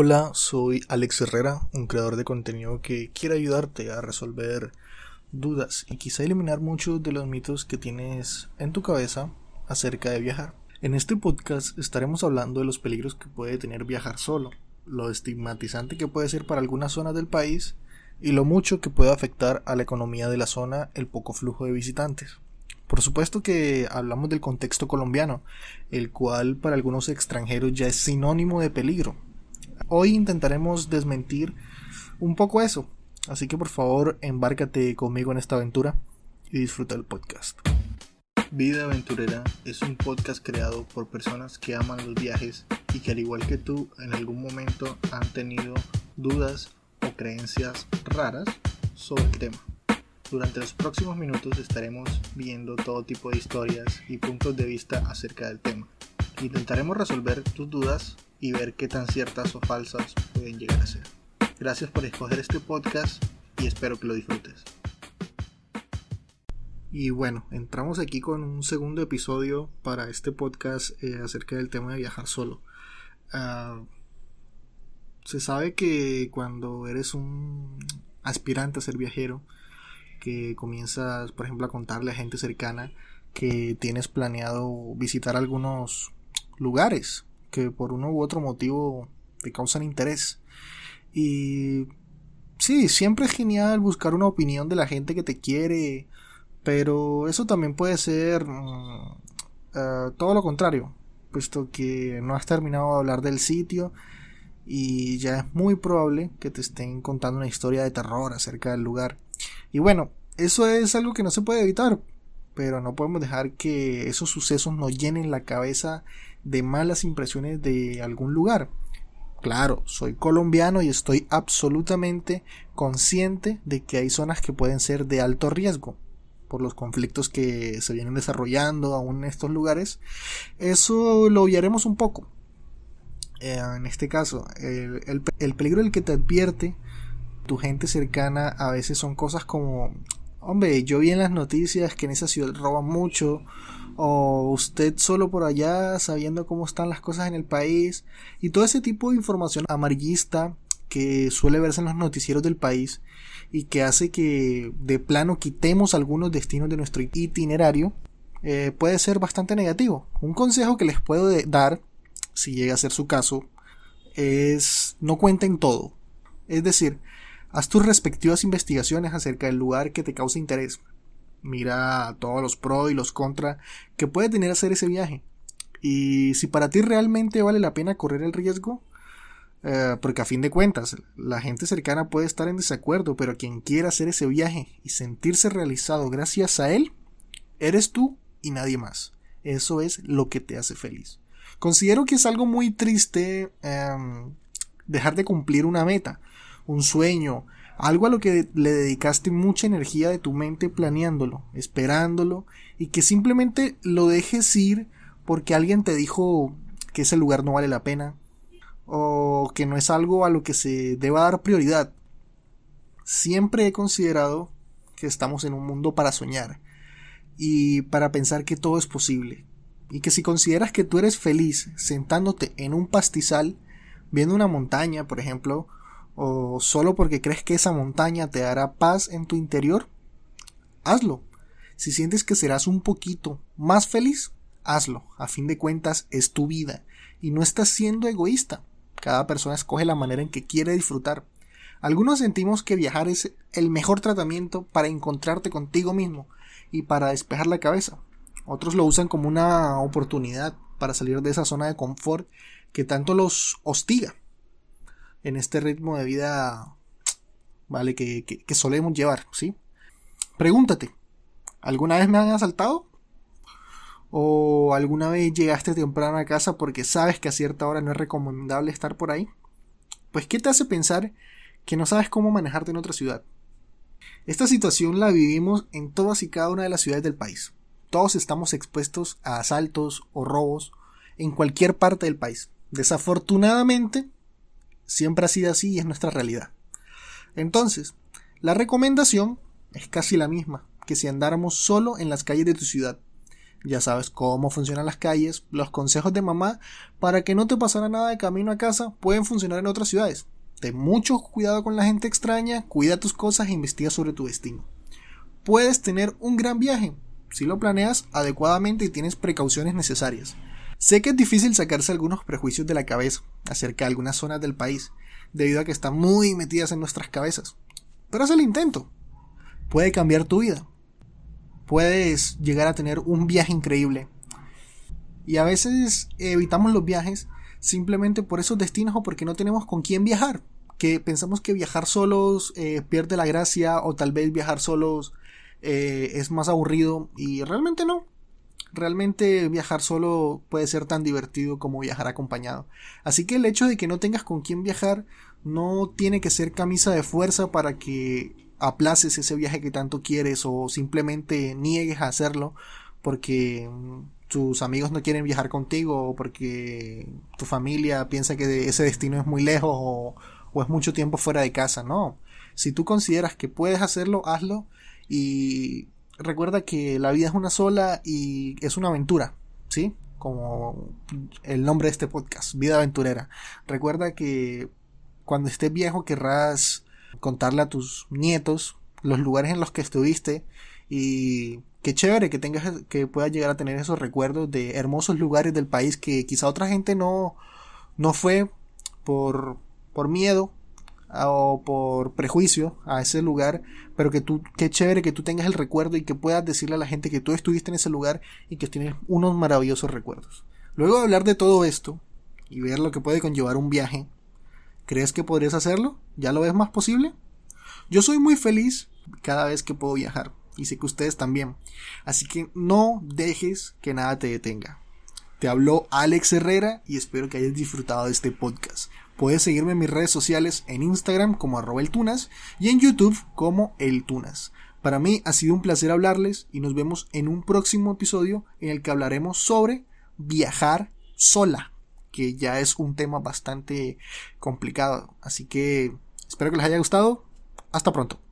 Hola, soy Alex Herrera, un creador de contenido que quiere ayudarte a resolver dudas y quizá eliminar muchos de los mitos que tienes en tu cabeza acerca de viajar. En este podcast estaremos hablando de los peligros que puede tener viajar solo, lo estigmatizante que puede ser para algunas zonas del país y lo mucho que puede afectar a la economía de la zona el poco flujo de visitantes. Por supuesto que hablamos del contexto colombiano, el cual para algunos extranjeros ya es sinónimo de peligro, Hoy intentaremos desmentir un poco eso, así que por favor embárcate conmigo en esta aventura y disfruta el podcast. Vida Aventurera es un podcast creado por personas que aman los viajes y que al igual que tú en algún momento han tenido dudas o creencias raras sobre el tema. Durante los próximos minutos estaremos viendo todo tipo de historias y puntos de vista acerca del tema. Intentaremos resolver tus dudas y ver qué tan ciertas o falsas pueden llegar a ser. Gracias por escoger este podcast y espero que lo disfrutes. Y bueno, entramos aquí con un segundo episodio para este podcast eh, acerca del tema de viajar solo. Ah, se sabe que cuando eres un aspirante a ser viajero, que comienzas, por ejemplo, a contarle a gente cercana que tienes planeado visitar algunos lugares que por uno u otro motivo te causan interés. Y sí, siempre es genial buscar una opinión de la gente que te quiere, pero eso también puede ser mm, eh, todo lo contrario, puesto que no has terminado de hablar del sitio y ya es muy probable que te estén contando una historia de terror acerca del lugar. Y bueno, eso es algo que no se puede evitar, pero no podemos dejar que esos sucesos nos llenen la cabeza de malas impresiones de algún lugar. Claro, soy colombiano y estoy absolutamente consciente de que hay zonas que pueden ser de alto riesgo por los conflictos que se vienen desarrollando aún en estos lugares. Eso lo obviaremos un poco. Eh, en este caso, el, el peligro del que te advierte tu gente cercana a veces son cosas como, hombre, yo vi en las noticias que en esa ciudad roban mucho, o usted solo por allá sabiendo cómo están las cosas en el país y todo ese tipo de información amarillista que suele verse en los noticieros del país y que hace que de plano quitemos algunos destinos de nuestro itinerario eh, puede ser bastante negativo. Un consejo que les puedo dar, si llega a ser su caso, es no cuenten todo. Es decir, haz tus respectivas investigaciones acerca del lugar que te causa interés mira todos los pros y los contras que puede tener hacer ese viaje. Y si para ti realmente vale la pena correr el riesgo, eh, porque a fin de cuentas la gente cercana puede estar en desacuerdo, pero quien quiera hacer ese viaje y sentirse realizado gracias a él, eres tú y nadie más. Eso es lo que te hace feliz. Considero que es algo muy triste em, dejar de cumplir una meta, un sueño, algo a lo que le dedicaste mucha energía de tu mente planeándolo, esperándolo, y que simplemente lo dejes ir porque alguien te dijo que ese lugar no vale la pena, o que no es algo a lo que se deba dar prioridad. Siempre he considerado que estamos en un mundo para soñar y para pensar que todo es posible, y que si consideras que tú eres feliz sentándote en un pastizal, viendo una montaña, por ejemplo, o solo porque crees que esa montaña te dará paz en tu interior, hazlo. Si sientes que serás un poquito más feliz, hazlo. A fin de cuentas es tu vida y no estás siendo egoísta. Cada persona escoge la manera en que quiere disfrutar. Algunos sentimos que viajar es el mejor tratamiento para encontrarte contigo mismo y para despejar la cabeza. Otros lo usan como una oportunidad para salir de esa zona de confort que tanto los hostiga en este ritmo de vida, ¿vale? Que, que, solemos llevar, ¿sí? Pregúntate, ¿alguna vez me han asaltado? ¿O alguna vez llegaste temprano a casa porque sabes que a cierta hora no es recomendable estar por ahí? Pues, ¿qué te hace pensar que no sabes cómo manejarte en otra ciudad? Esta situación la vivimos en todas y cada una de las ciudades del país. Todos estamos expuestos a asaltos o robos en cualquier parte del país. Desafortunadamente, Siempre ha sido así y es nuestra realidad. Entonces, la recomendación es casi la misma que si andáramos solo en las calles de tu ciudad. ya sabes cómo funcionan las calles, los consejos de mamá para que no te pasara nada de camino a casa pueden funcionar en otras ciudades. Ten mucho cuidado con la gente extraña, cuida tus cosas e investiga sobre tu destino. Puedes tener un gran viaje si lo planeas adecuadamente y tienes precauciones necesarias. Sé que es difícil sacarse algunos prejuicios de la cabeza acerca de algunas zonas del país, debido a que están muy metidas en nuestras cabezas. Pero haz el intento. Puede cambiar tu vida. Puedes llegar a tener un viaje increíble. Y a veces evitamos los viajes simplemente por esos destinos o porque no tenemos con quién viajar. Que pensamos que viajar solos eh, pierde la gracia o tal vez viajar solos eh, es más aburrido y realmente no. Realmente viajar solo puede ser tan divertido como viajar acompañado. Así que el hecho de que no tengas con quién viajar no tiene que ser camisa de fuerza para que aplaces ese viaje que tanto quieres o simplemente niegues a hacerlo porque tus amigos no quieren viajar contigo o porque tu familia piensa que ese destino es muy lejos o, o es mucho tiempo fuera de casa. No. Si tú consideras que puedes hacerlo, hazlo y recuerda que la vida es una sola y es una aventura, ¿sí? Como el nombre de este podcast, Vida Aventurera. Recuerda que cuando estés viejo querrás contarle a tus nietos los lugares en los que estuviste y qué chévere que tengas que puedas llegar a tener esos recuerdos de hermosos lugares del país que quizá otra gente no no fue por por miedo o por prejuicio a ese lugar, pero que tú, qué chévere que tú tengas el recuerdo y que puedas decirle a la gente que tú estuviste en ese lugar y que tienes unos maravillosos recuerdos. Luego de hablar de todo esto y ver lo que puede conllevar un viaje, ¿crees que podrías hacerlo? ¿Ya lo ves más posible? Yo soy muy feliz cada vez que puedo viajar y sé que ustedes también. Así que no dejes que nada te detenga. Te habló Alex Herrera y espero que hayas disfrutado de este podcast. Puedes seguirme en mis redes sociales en Instagram como arroba eltunas y en YouTube como eltunas. Para mí ha sido un placer hablarles y nos vemos en un próximo episodio en el que hablaremos sobre viajar sola, que ya es un tema bastante complicado. Así que espero que les haya gustado. Hasta pronto.